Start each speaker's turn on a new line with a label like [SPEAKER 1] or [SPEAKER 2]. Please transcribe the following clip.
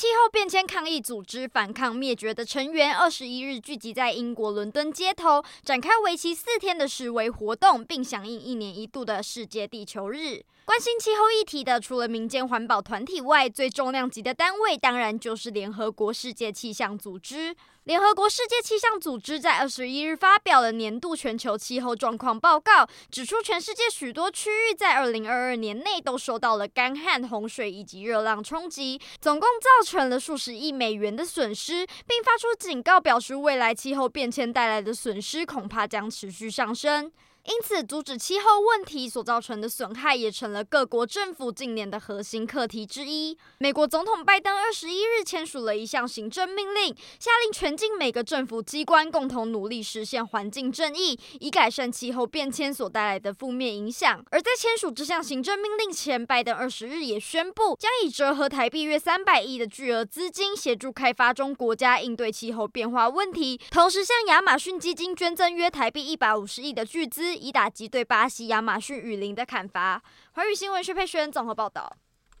[SPEAKER 1] 气候变迁抗议组织反抗灭绝的成员二十一日聚集在英国伦敦街头，展开为期四天的示威活动，并响应一年一度的世界地球日。关心气候议题的，除了民间环保团体外，最重量级的单位当然就是联合国世界气象组织。联合国世界气象组织在二十一日发表了年度全球气候状况报告，指出全世界许多区域在二零二二年内都受到了干旱、洪水以及热浪冲击，总共造成成了数十亿美元的损失，并发出警告，表示未来气候变迁带来的损失恐怕将持续上升。因此，阻止气候问题所造成的损害也成了各国政府近年的核心课题之一。美国总统拜登二十一日签署了一项行政命令，下令全境每个政府机关共同努力实现环境正义，以改善气候变迁所带来的负面影响。而在签署这项行政命令前，拜登二十日也宣布，将以折合台币约三百亿的巨额资金，协助开发中国家应对气候变化问题，同时向亚马逊基金捐赠约台币一百五十亿的巨资。以打击对巴西亚马逊雨林的砍伐。华语新闻薛佩轩综合报道。